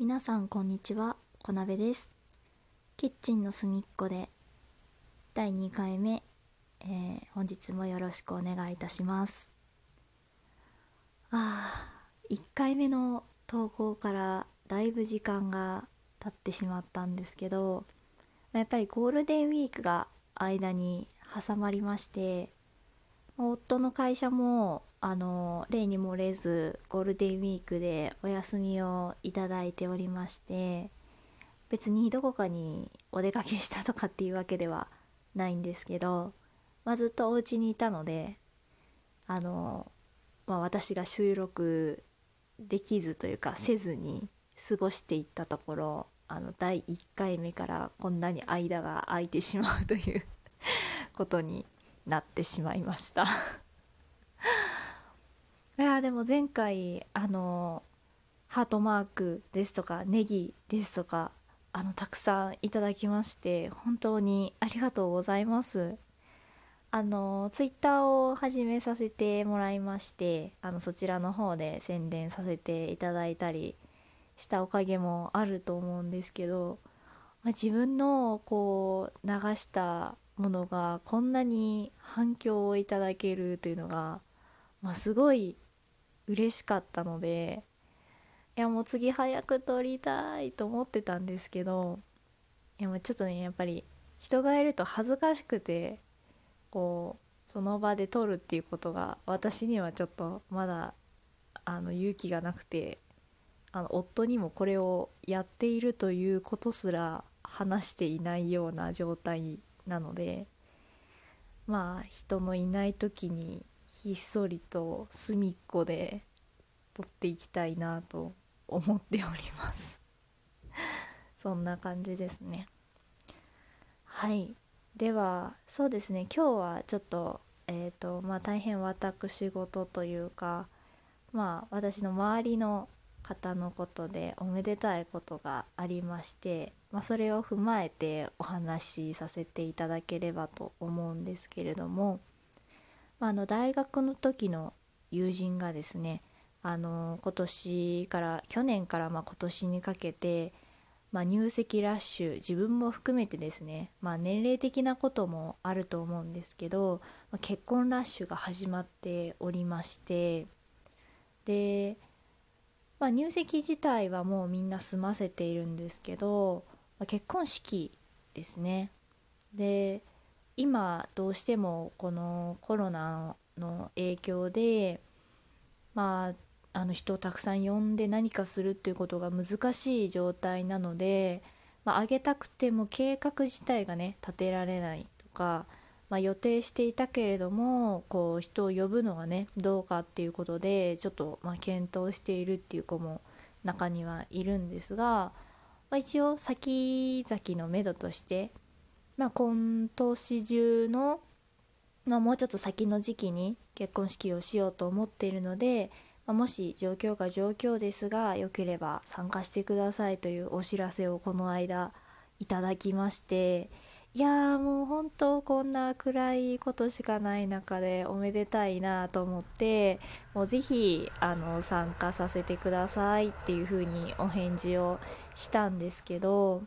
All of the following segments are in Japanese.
皆さんこんにちは小鍋です。キッチンの隅っこで第2回目、えー本日もよろしくお願いいたします。あー1回目の投稿からだいぶ時間が経ってしまったんですけどやっぱりゴールデンウィークが間に挟まりまして夫の会社もあの例に漏れずゴールデンウィークでお休みをいただいておりまして別にどこかにお出かけしたとかっていうわけではないんですけど、ま、ずっとお家にいたのであの、まあ、私が収録できずというかせずに過ごしていったところあの第1回目からこんなに間が空いてしまうということになってしまいました。いやでも前回あのハートマークですとかネギですとかあのたくさんいただきまして本当にありがとうございます。あのツイッターを始めさせてもらいましてあのそちらの方で宣伝させていただいたりしたおかげもあると思うんですけど、まあ、自分のこう流したものがこんなに反響をいただけるというのが、まあ、すごい嬉しかったのでいやもう次早く撮りたいと思ってたんですけどいやもうちょっとねやっぱり人がいると恥ずかしくてこうその場で撮るっていうことが私にはちょっとまだあの勇気がなくてあの夫にもこれをやっているということすら話していないような状態なのでまあ人のいない時にひっそりと隅っこで撮っていきたいなと思っております。そんな感じですね。はい。ではそうですね。今日はちょっとえっ、とまあ大変私事というかまあ私の周りの方のことでおめでたいことがありまして、まあ、それを踏まえてお話しさせていただければと思うんですけれども、まあ、あの大学の時の友人がですねあの今年から去年からま今年にかけて、まあ、入籍ラッシュ自分も含めてですね、まあ、年齢的なこともあると思うんですけど、まあ結婚ラッシュが始まっておりましてでま、入籍自体はもうみんな済ませているんですけど、ま結婚式ですね。で今どうしてもこのコロナの影響でまああの人をたくさん呼んで何かするっていうことが難しい状態なので、まあ、挙げたくても計画自体がね立てられないとか、まあ、予定していたけれどもこう人を呼ぶのがねどうかっていうことでちょっとま検討しているっていう子も中にはいるんですが、まあ、一応先々のめどとして、まあ、今年中の、まあ、もうちょっと先の時期に結婚式をしようと思っているので、まあ、もし状況が状況ですがよければ参加してくださいというお知らせをこの間いただきましていやもう本当こんな暗いことしかない中でおめでたいなと思ってもうぜひあの参加させてくださいっていう風にお返事をしたんですけど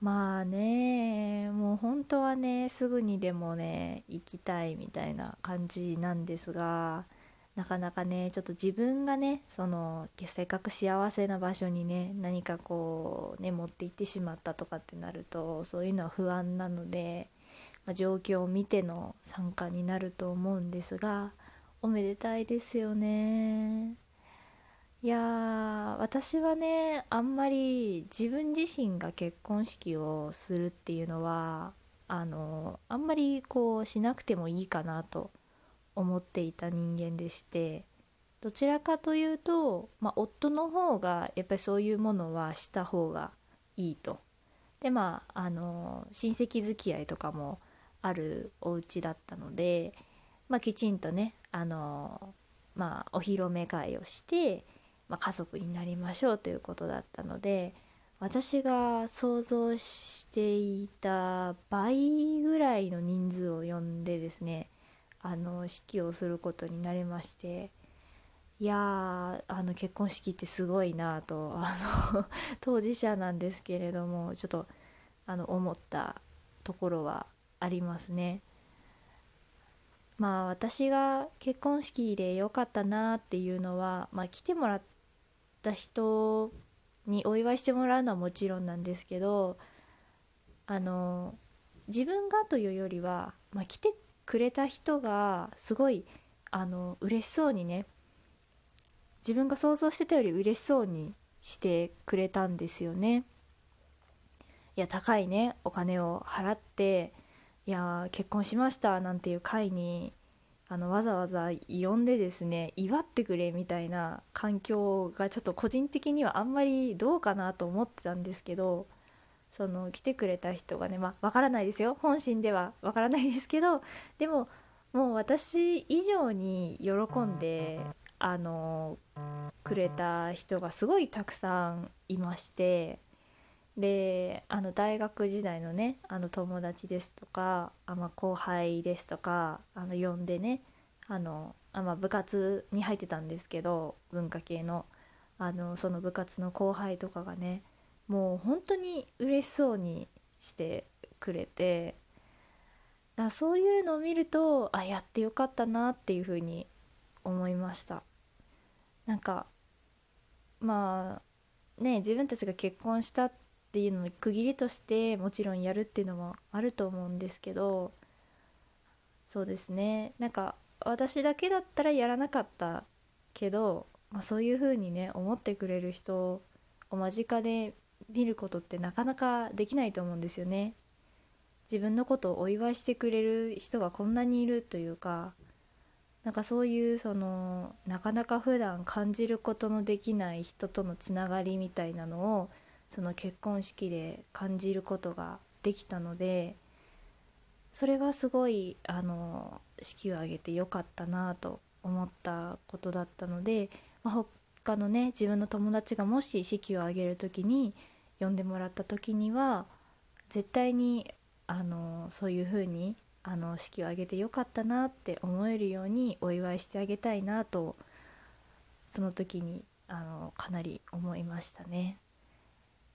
まあねもう本当はねすぐにでもね行きたいみたいな感じなんですがなかなかねちょっと自分がねそのせっかく幸せな場所にね何かこうね持って行ってしまったとかってなるとそういうのは不安なので、まあ、状況を見ての参加になると思うんですがおめでたいですよね。いや私はねあんまり自分自身が結婚式をするっていうのはあのあんまりこうしなくてもいいかなと思っていた人間でしてどちらかというと、まあ、夫の方がやっぱりそういうものはした方がいいと。でまああの親戚付き合いとかもあるお家だったので、まあ、きちんとねあの、まあ、お披露目会をして、まあ、家族になりましょうということだったので私が想像していた倍ぐらいの人数を呼んでですねあの式をすることになりましていやーあの結婚式ってすごいなとあの 当事者なんですけれどもちょっとあの思ったところはありますね。まあ私が結婚式で良かったなっていうのは、まあ、来てもらった人にお祝いしてもらうのはもちろんなんですけどあの自分がというよりは、まあ、来てくれた人がすごいあの嬉しそうにね自分が想像してたより嬉しそうにしてくれたんですよね。いや高いねお金を払っていや結婚しましたなんていう会にあのわざわざ呼んでですね祝ってくれみたいな環境がちょっと個人的にはあんまりどうかなと思ってたんですけどその来てくれた人がねまあ分からないですよ。本心では分からないですけどでももう私以上に喜んであのくれた人がすごいたくさんいましてであの大学時代のねあの友達ですとかあ、まあ、後輩ですとかあの呼んでねあのあ、まあ、部活に入ってたんですけど文化系の。あのその部活の後輩とかがねもう本当に嬉しそうにしてくれてだそういうのを見るとあやってよかったなっていうふうに思いました。なんかまあね自分たちが結婚したっていうのの区切りとしてもちろんやるっていうのもあると思うんですけどそうですねなんか私だけだったらやらなかったけど、まあ、そういうふうにね思ってくれる人を間近で見ることってなかなかできないと思うんですよね。自分のことをお祝いしてくれる人がこんなにいるというかなんかそういうそのなかなか普段感じることのできない人とのつながりみたいなのをその結婚式で感じることができたのでそれはすごいあの式を挙げてよかったなと思ったことだったので、まあ、他のね自分の友達がもし式を挙げる時に呼んでもらった時には絶対にあのそういう風にあに式を挙げてよかったなって思えるようにお祝いしてあげたいなとその時にあのかなり思いましたね。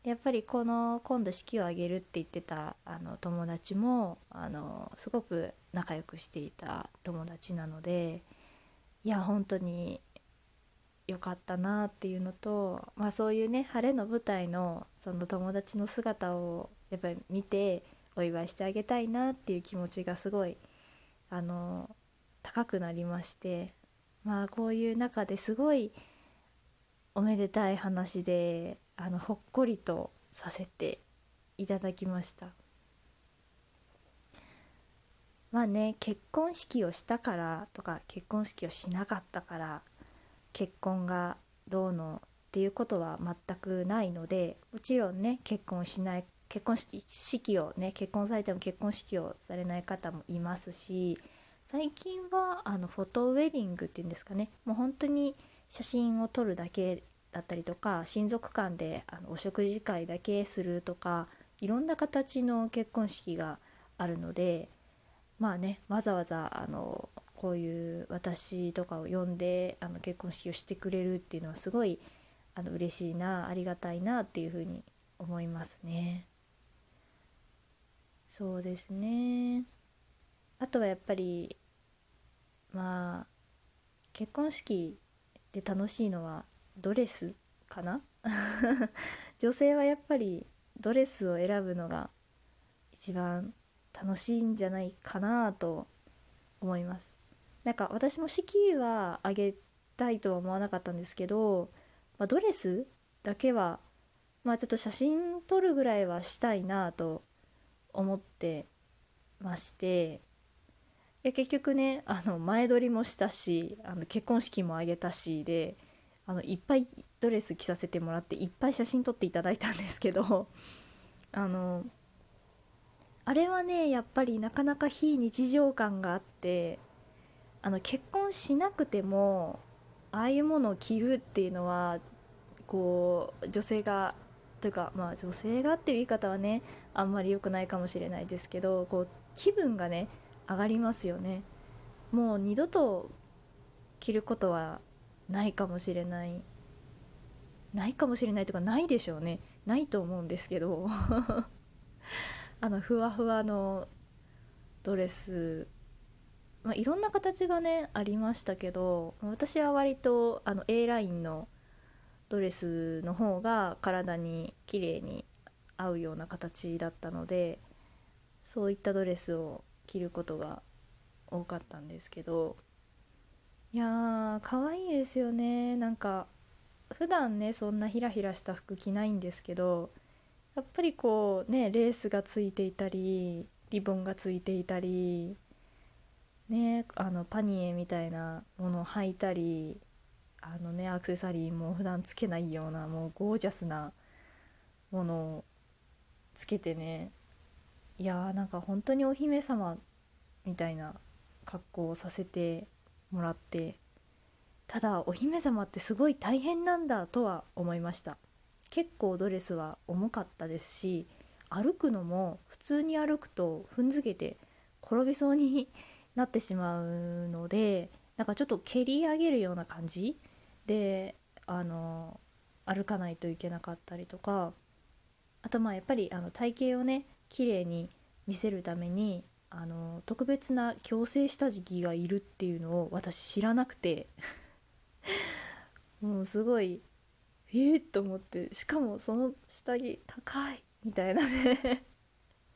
やっぱりこの今度式を挙げるって言ってたあの友達もあのすごく仲良くしていた友達なのでいや本当に良かったなっていうのと、まあ、そういうね晴れの舞台のその友達の姿をやっぱり見てお祝いしてあげたいなっていう気持ちがすごいあの高くなりましてまあこういう中ですごいおめでたい話であのほっこりとさせていただきました。まあね結婚式をしたからとか結婚式をしなかったから結婚がどうのっていうことは全くないのでもちろんね結婚しない結婚式をね結婚されても結婚式をされない方もいますし最近はあのフォトウェディングっていうんですかねもう本当に写真を撮るだけだったりとか親族間であのお食事会だけするとかいろんな形の結婚式があるのでまあねわざわざあのこういう私とかを呼んであの結婚式をしてくれるっていうのはすごいあの嬉しいなありがたいなっていうふうに思いますね。そうですねあとはやっぱりまあ結婚式で楽しいのはドレスかな？女性はやっぱりドレスを選ぶのが一番楽しいんじゃないかなと思います。なんか私も式はあげたいとは思わなかったんですけど、まあ、ドレスだけはまあちょっと写真撮るぐらいはしたいなと思ってまして。結局ねあの前撮りもしたしあの結婚式も挙げたしであのいっぱいドレス着させてもらっていっぱい写真撮っていただいたんですけど あのあれはねやっぱりなかなか非日常感があってあの結婚しなくてもああいうものを着るっていうのはこう女性がというかまあ女性がっていう言い方はねあんまり良くないかもしれないですけどこう気分がね上がりますよね。もう二度と着ることはないかもしれない。ないかもしれないとかないでしょうね。ないと思うんですけど。あのふわふわのドレス、まあ、いろんな形がねありましたけど私は割とあの A ラインのドレスの方が体に綺麗に合うような形だったのでそういったドレスを着ることが多かったんですけど。いやー可愛いですよね。なんか普段ねそんなヒラヒラした服着ないんですけどやっぱりこうねレースがついていたりリボンがついていたりねあのパニエみたいなものを履いたりあのねアクセサリーも普段つけないようなもうゴージャスなものをつけてねいやーなんか本当にお姫様みたいな格好をさせてもらってただお姫様ってすごい大変なんだとは思いました。結構ドレスは重かったですし歩くのも普通に歩くと踏んづけて転びそうになってしまうのでなんかちょっと蹴り上げるような感じ？であの歩かないといけなかったりとかあとまあやっぱりあの体型をね綺麗に見せるためにあの特別な矯正下着がいるっていうのを私知らなくて。もうすごいえっ、と思って。しかもその下着高いみたいなね。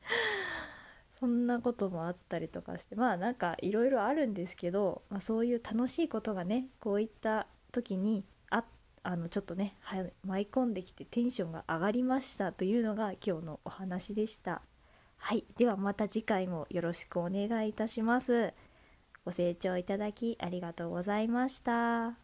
そんなこともあったりとかして。まあなんかいろいろあるんですけど、まあ、そういう楽しいことがねこういった時にああのちょっとね舞い込んできてテンションが上がりましたというのが今日のお話でした。はい、ではまた次回もよろしくお願いいたします。ご清聴いただきありがとうございました。